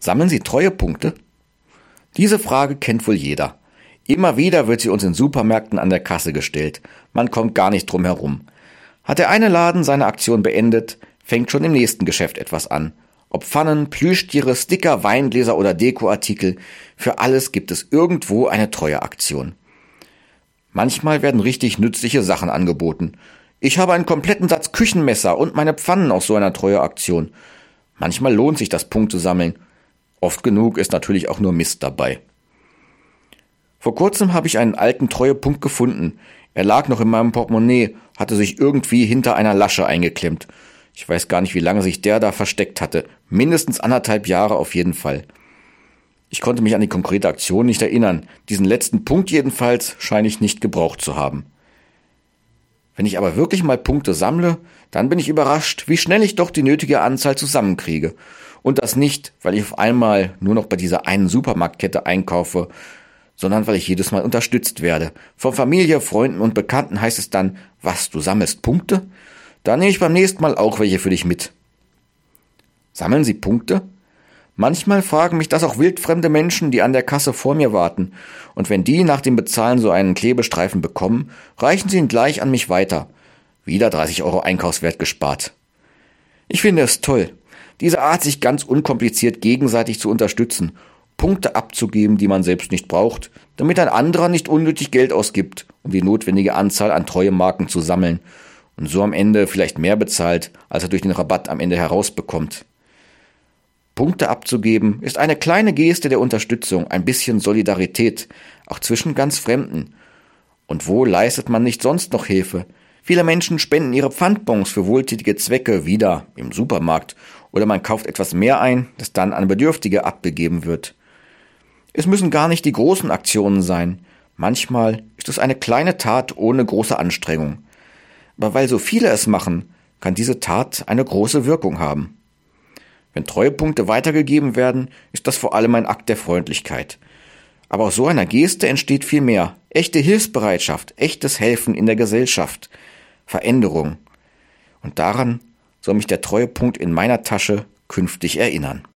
Sammeln Sie Treuepunkte? Diese Frage kennt wohl jeder. Immer wieder wird sie uns in Supermärkten an der Kasse gestellt. Man kommt gar nicht drum herum. Hat der eine Laden seine Aktion beendet, fängt schon im nächsten Geschäft etwas an. Ob Pfannen, Plüschtiere, Sticker, Weingläser oder Dekoartikel, für alles gibt es irgendwo eine Treueaktion. Manchmal werden richtig nützliche Sachen angeboten. Ich habe einen kompletten Satz Küchenmesser und meine Pfannen aus so einer Treueaktion. Manchmal lohnt sich das Punkte sammeln. Oft genug ist natürlich auch nur Mist dabei. Vor kurzem habe ich einen alten Treuepunkt gefunden. Er lag noch in meinem Portemonnaie, hatte sich irgendwie hinter einer Lasche eingeklemmt. Ich weiß gar nicht, wie lange sich der da versteckt hatte. Mindestens anderthalb Jahre auf jeden Fall. Ich konnte mich an die konkrete Aktion nicht erinnern. Diesen letzten Punkt jedenfalls scheine ich nicht gebraucht zu haben. Wenn ich aber wirklich mal Punkte sammle, dann bin ich überrascht, wie schnell ich doch die nötige Anzahl zusammenkriege. Und das nicht, weil ich auf einmal nur noch bei dieser einen Supermarktkette einkaufe, sondern weil ich jedes Mal unterstützt werde. Von Familie, Freunden und Bekannten heißt es dann, was, du sammelst Punkte? Dann nehme ich beim nächsten Mal auch welche für dich mit. Sammeln Sie Punkte? Manchmal fragen mich das auch wildfremde Menschen, die an der Kasse vor mir warten, und wenn die nach dem Bezahlen so einen Klebestreifen bekommen, reichen sie ihn gleich an mich weiter. Wieder 30 Euro Einkaufswert gespart. Ich finde es toll, diese Art, sich ganz unkompliziert gegenseitig zu unterstützen, Punkte abzugeben, die man selbst nicht braucht, damit ein anderer nicht unnötig Geld ausgibt, um die notwendige Anzahl an treue Marken zu sammeln und so am Ende vielleicht mehr bezahlt, als er durch den Rabatt am Ende herausbekommt. Punkte abzugeben, ist eine kleine Geste der Unterstützung, ein bisschen Solidarität, auch zwischen ganz Fremden. Und wo leistet man nicht sonst noch Hilfe? Viele Menschen spenden ihre Pfandbons für wohltätige Zwecke wieder im Supermarkt oder man kauft etwas mehr ein, das dann an Bedürftige abgegeben wird. Es müssen gar nicht die großen Aktionen sein. Manchmal ist es eine kleine Tat ohne große Anstrengung. Aber weil so viele es machen, kann diese Tat eine große Wirkung haben. Wenn Treuepunkte weitergegeben werden, ist das vor allem ein Akt der Freundlichkeit. Aber aus so einer Geste entsteht viel mehr. Echte Hilfsbereitschaft, echtes Helfen in der Gesellschaft, Veränderung. Und daran soll mich der Treuepunkt in meiner Tasche künftig erinnern.